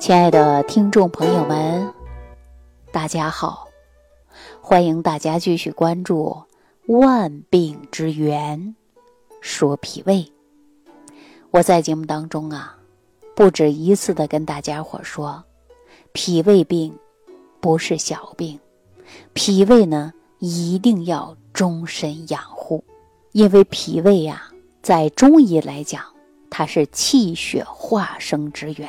亲爱的听众朋友们，大家好！欢迎大家继续关注《万病之源说脾胃》。我在节目当中啊，不止一次的跟大家伙说，脾胃病不是小病，脾胃呢一定要终身养护，因为脾胃呀，在中医来讲，它是气血化生之源。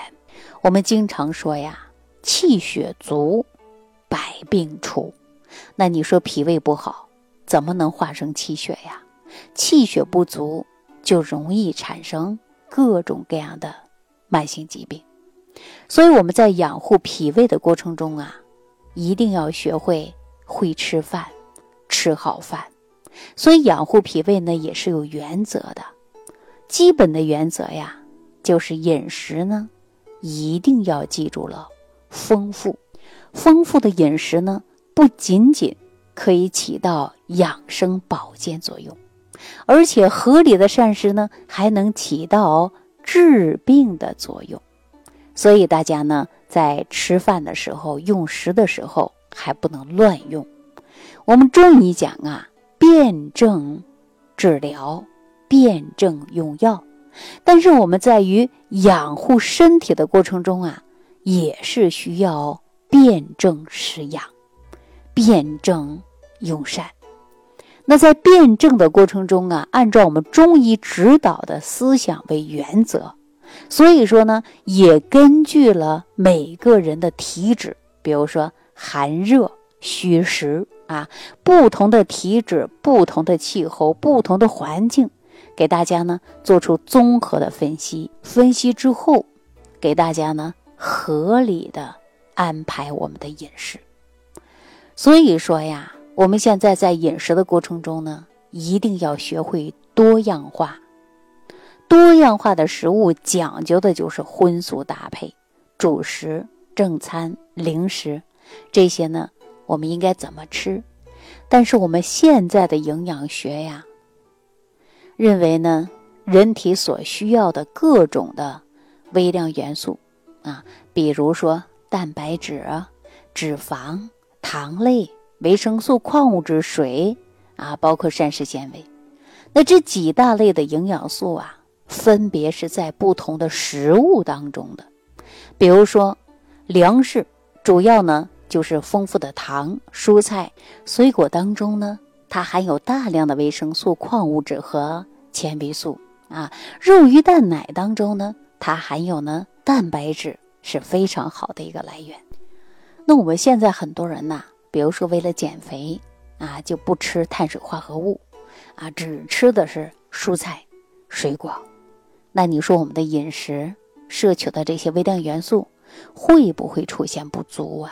我们经常说呀，气血足，百病除。那你说脾胃不好，怎么能化生气血呀？气血不足，就容易产生各种各样的慢性疾病。所以我们在养护脾胃的过程中啊，一定要学会会吃饭，吃好饭。所以养护脾胃呢，也是有原则的。基本的原则呀，就是饮食呢。一定要记住了，丰富、丰富的饮食呢，不仅仅可以起到养生保健作用，而且合理的膳食呢，还能起到治病的作用。所以大家呢，在吃饭的时候、用食的时候，还不能乱用。我们中医讲啊，辨证治疗，辨证用药。但是我们在于养护身体的过程中啊，也是需要辨证施养，辨证用膳。那在辨证的过程中啊，按照我们中医指导的思想为原则，所以说呢，也根据了每个人的体质，比如说寒热虚实啊，不同的体质、不同的气候、不同的环境。给大家呢做出综合的分析，分析之后，给大家呢合理的安排我们的饮食。所以说呀，我们现在在饮食的过程中呢，一定要学会多样化。多样化的食物讲究的就是荤素搭配，主食、正餐、零食这些呢，我们应该怎么吃？但是我们现在的营养学呀。认为呢，人体所需要的各种的微量元素啊，比如说蛋白质、脂肪、糖类、维生素、矿物质、水啊，包括膳食纤维。那这几大类的营养素啊，分别是在不同的食物当中的。比如说，粮食主要呢就是丰富的糖，蔬菜、水果当中呢，它含有大量的维生素、矿物质和。纤维素啊，肉鱼蛋奶当中呢，它含有呢蛋白质是非常好的一个来源。那我们现在很多人呐，比如说为了减肥啊，就不吃碳水化合物啊，只吃的是蔬菜、水果。那你说我们的饮食摄取的这些微量元素会不会出现不足啊？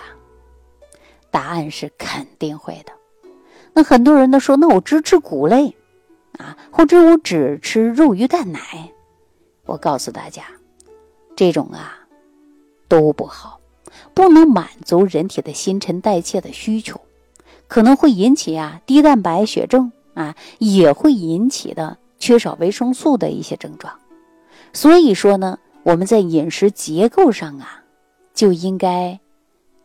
答案是肯定会的。那很多人都说，那我只吃谷类。啊，或者我只吃肉鱼蛋奶，我告诉大家，这种啊都不好，不能满足人体的新陈代谢的需求，可能会引起啊低蛋白血症啊，也会引起的缺少维生素的一些症状。所以说呢，我们在饮食结构上啊，就应该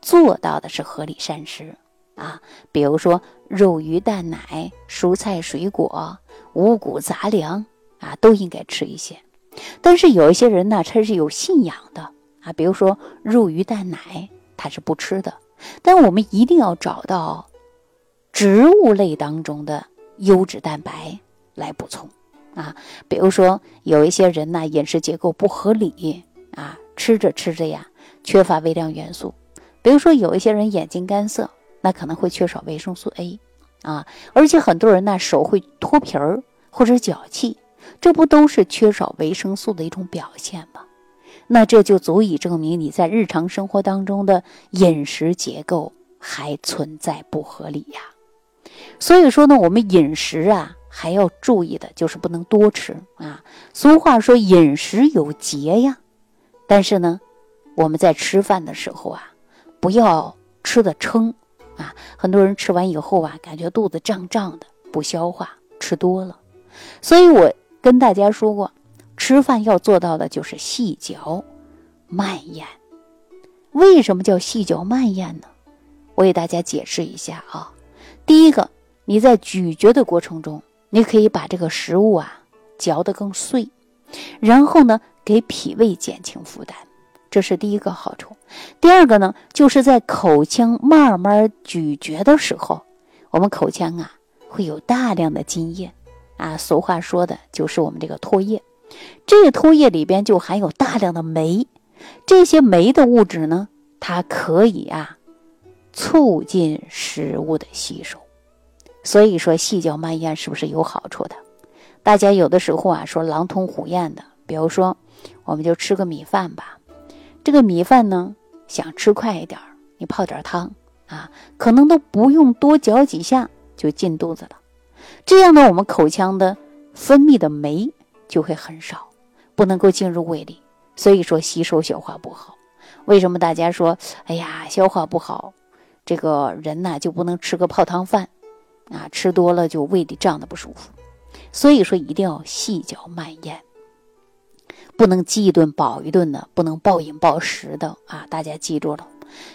做到的是合理膳食啊，比如说肉鱼蛋奶、蔬菜水果。五谷杂粮啊，都应该吃一些。但是有一些人呢，他是有信仰的啊，比如说肉鱼蛋奶，他是不吃的。但我们一定要找到植物类当中的优质蛋白来补充啊。比如说有一些人呢，饮食结构不合理啊，吃着吃着呀，缺乏微量元素。比如说有一些人眼睛干涩，那可能会缺少维生素 A。啊，而且很多人呢手会脱皮儿或者脚气，这不都是缺少维生素的一种表现吗？那这就足以证明你在日常生活当中的饮食结构还存在不合理呀。所以说呢，我们饮食啊还要注意的就是不能多吃啊。俗话说饮食有节呀，但是呢，我们在吃饭的时候啊，不要吃的撑。啊，很多人吃完以后啊，感觉肚子胀胀的，不消化，吃多了。所以我跟大家说过，吃饭要做到的就是细嚼慢咽，为什么叫细嚼慢咽呢？我给大家解释一下啊。第一个，你在咀嚼的过程中，你可以把这个食物啊嚼得更碎，然后呢，给脾胃减轻负担，这是第一个好处。第二个呢，就是在口腔慢慢咀嚼的时候，我们口腔啊会有大量的津液啊，俗话说的就是我们这个唾液，这个唾液里边就含有大量的酶。这些酶的物质呢，它可以啊促进食物的吸收，所以说细嚼慢咽是不是有好处的？大家有的时候啊说狼吞虎咽的，比如说我们就吃个米饭吧，这个米饭呢想吃快一点，你泡点汤啊，可能都不用多嚼几下就进肚子了，这样呢我们口腔的分泌的酶就会很少，不能够进入胃里。所以说吸收消化不好，为什么大家说，哎呀，消化不好，这个人呢就不能吃个泡汤饭，啊，吃多了就胃里胀的不舒服。所以说一定要细嚼慢咽，不能饥一顿饱一顿的，不能暴饮暴食的啊！大家记住了，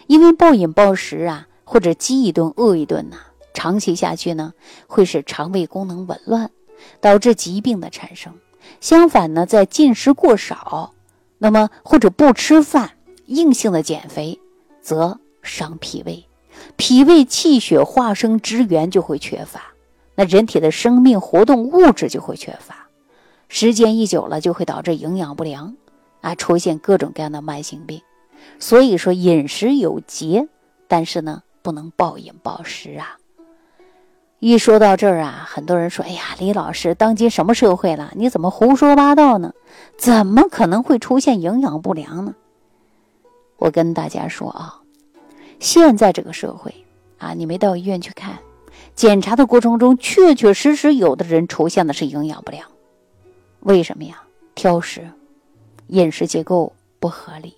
因为暴饮暴食啊，或者饥一顿饿一顿呐，长期下去呢，会使肠胃功能紊乱，导致疾病的产生。相反呢，在进食过少。那么或者不吃饭，硬性的减肥，则伤脾胃，脾胃气血化生之源就会缺乏，那人体的生命活动物质就会缺乏，时间一久了就会导致营养不良，啊，出现各种各样的慢性病。所以说饮食有节，但是呢不能暴饮暴食啊。一说到这儿啊，很多人说：“哎呀，李老师，当今什么社会了？你怎么胡说八道呢？怎么可能会出现营养不良呢？”我跟大家说啊，现在这个社会啊，你没到医院去看，检查的过程中，确确实实有的人出现的是营养不良。为什么呀？挑食，饮食结构不合理，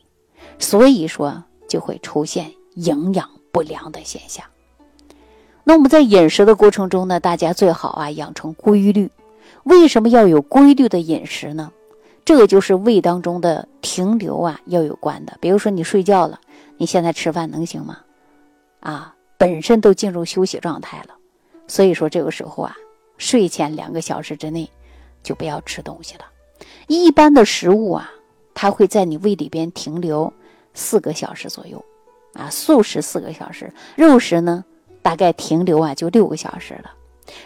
所以说就会出现营养不良的现象。那我们在饮食的过程中呢，大家最好啊养成规律。为什么要有规律的饮食呢？这个就是胃当中的停留啊要有关的。比如说你睡觉了，你现在吃饭能行吗？啊，本身都进入休息状态了，所以说这个时候啊，睡前两个小时之内就不要吃东西了。一般的食物啊，它会在你胃里边停留四个小时左右，啊，素食四个小时，肉食呢？大概停留啊就六个小时了，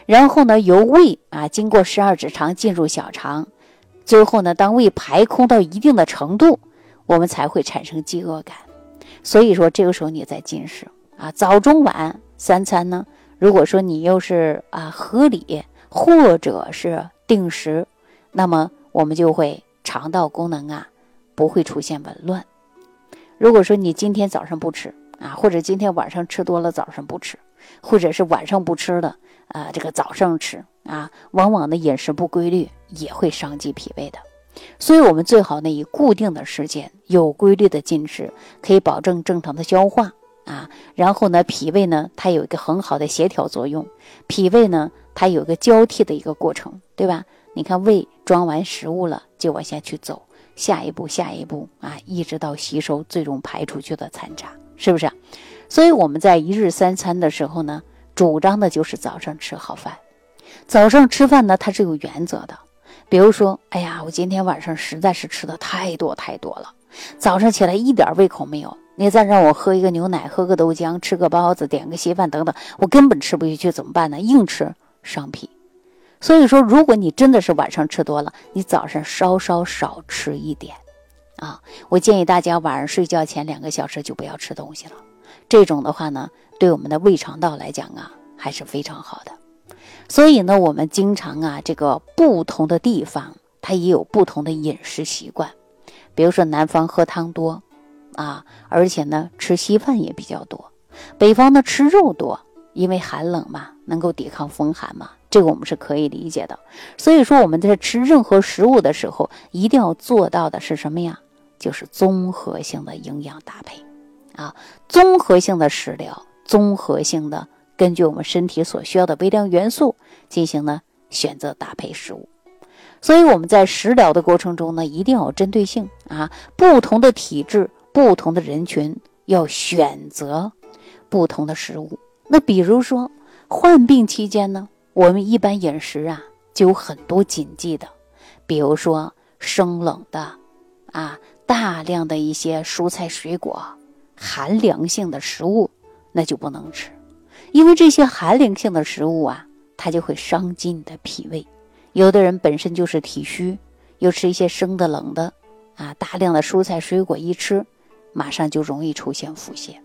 然后呢由胃啊经过十二指肠进入小肠，最后呢当胃排空到一定的程度，我们才会产生饥饿感。所以说这个时候你在进食啊早中晚三餐呢，如果说你又是啊合理或者是定时，那么我们就会肠道功能啊不会出现紊乱。如果说你今天早上不吃啊，或者今天晚上吃多了早上不吃。或者是晚上不吃的，啊，这个早上吃啊，往往的饮食不规律也会伤及脾胃的，所以我们最好呢以固定的时间有规律的进食，可以保证正常的消化啊，然后呢脾胃呢它有一个很好的协调作用，脾胃呢它有个交替的一个过程，对吧？你看胃装完食物了就往下去走，下一步下一步啊，一直到吸收最终排出去的残渣，是不是？所以我们在一日三餐的时候呢，主张的就是早上吃好饭。早上吃饭呢，它是有原则的。比如说，哎呀，我今天晚上实在是吃的太多太多了，早上起来一点胃口没有。你再让我喝一个牛奶，喝个豆浆，吃个包子，点个稀饭等等，我根本吃不下去，怎么办呢？硬吃伤脾。所以说，如果你真的是晚上吃多了，你早上稍稍少吃一点啊。我建议大家晚上睡觉前两个小时就不要吃东西了。这种的话呢，对我们的胃肠道来讲啊，还是非常好的。所以呢，我们经常啊，这个不同的地方它也有不同的饮食习惯。比如说南方喝汤多，啊，而且呢吃稀饭也比较多；北方呢吃肉多，因为寒冷嘛，能够抵抗风寒嘛，这个我们是可以理解的。所以说我们在吃任何食物的时候，一定要做到的是什么呀？就是综合性的营养搭配。啊，综合性的食疗，综合性的根据我们身体所需要的微量元素进行呢选择搭配食物，所以我们在食疗的过程中呢，一定要有针对性啊，不同的体质、不同的人群要选择不同的食物。那比如说患病期间呢，我们一般饮食啊就有很多禁忌的，比如说生冷的，啊，大量的一些蔬菜水果、寒凉性的食物，那就不能吃，因为这些寒凉性的食物啊，它就会伤及你的脾胃。有的人本身就是体虚，又吃一些生的冷的，啊，大量的蔬菜水果一吃，马上就容易出现腹泻。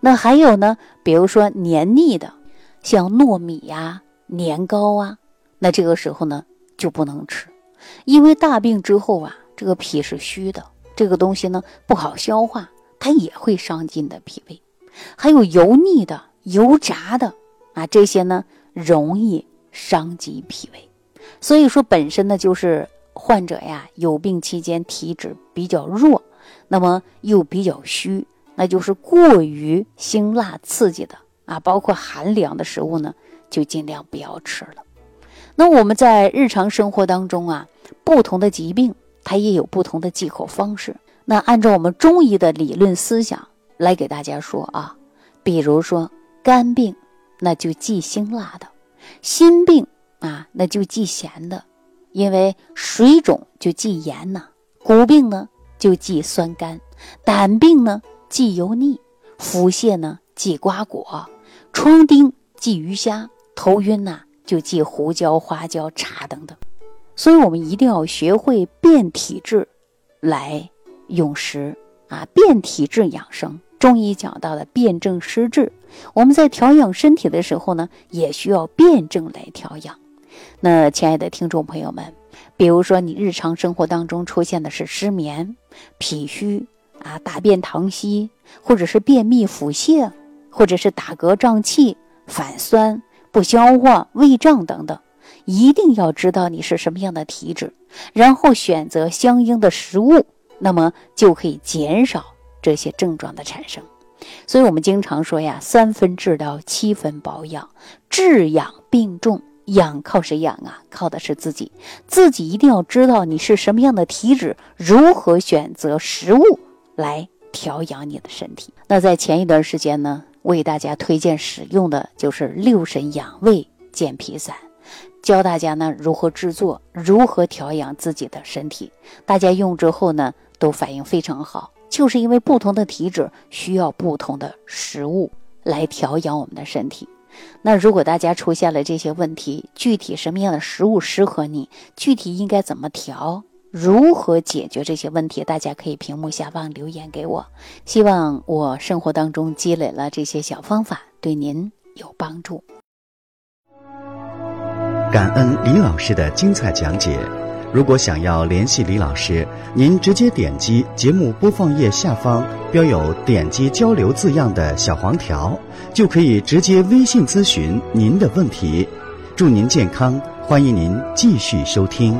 那还有呢，比如说黏腻的，像糯米呀、年糕啊，那这个时候呢就不能吃，因为大病之后啊，这个脾是虚的，这个东西呢不好消化，它也会伤及你的脾胃。还有油腻的、油炸的啊，这些呢容易伤及脾胃。所以说，本身呢就是患者呀有病期间体质比较弱，那么又比较虚。那就是过于辛辣刺激的啊，包括寒凉的食物呢，就尽量不要吃了。那我们在日常生活当中啊，不同的疾病它也有不同的忌口方式。那按照我们中医的理论思想来给大家说啊，比如说肝病，那就忌辛辣的；心病啊，那就忌咸的，因为水肿就忌盐呐；骨病呢就忌酸甘；胆病呢。忌油腻，腹泻呢忌瓜果，疮痈忌鱼虾，头晕呐就忌胡椒、花椒、茶等等。所以，我们一定要学会变体质来用食啊，变体质养生。中医讲到的辨证施治，我们在调养身体的时候呢，也需要辩证来调养。那亲爱的听众朋友们，比如说你日常生活当中出现的是失眠、脾虚。啊，大便溏稀，或者是便秘、腹泻，或者是打嗝、胀气、反酸、不消化、胃胀等等，一定要知道你是什么样的体质，然后选择相应的食物，那么就可以减少这些症状的产生。所以，我们经常说呀，三分治疗，七分保养。治养病重，养靠谁养啊？靠的是自己，自己一定要知道你是什么样的体质，如何选择食物。来调养你的身体。那在前一段时间呢，为大家推荐使用的就是六神养胃健脾散，教大家呢如何制作，如何调养自己的身体。大家用之后呢，都反应非常好，就是因为不同的体质需要不同的食物来调养我们的身体。那如果大家出现了这些问题，具体什么样的食物适合你，具体应该怎么调？如何解决这些问题？大家可以屏幕下方留言给我。希望我生活当中积累了这些小方法，对您有帮助。感恩李老师的精彩讲解。如果想要联系李老师，您直接点击节目播放页下方标有“点击交流”字样的小黄条，就可以直接微信咨询您的问题。祝您健康，欢迎您继续收听。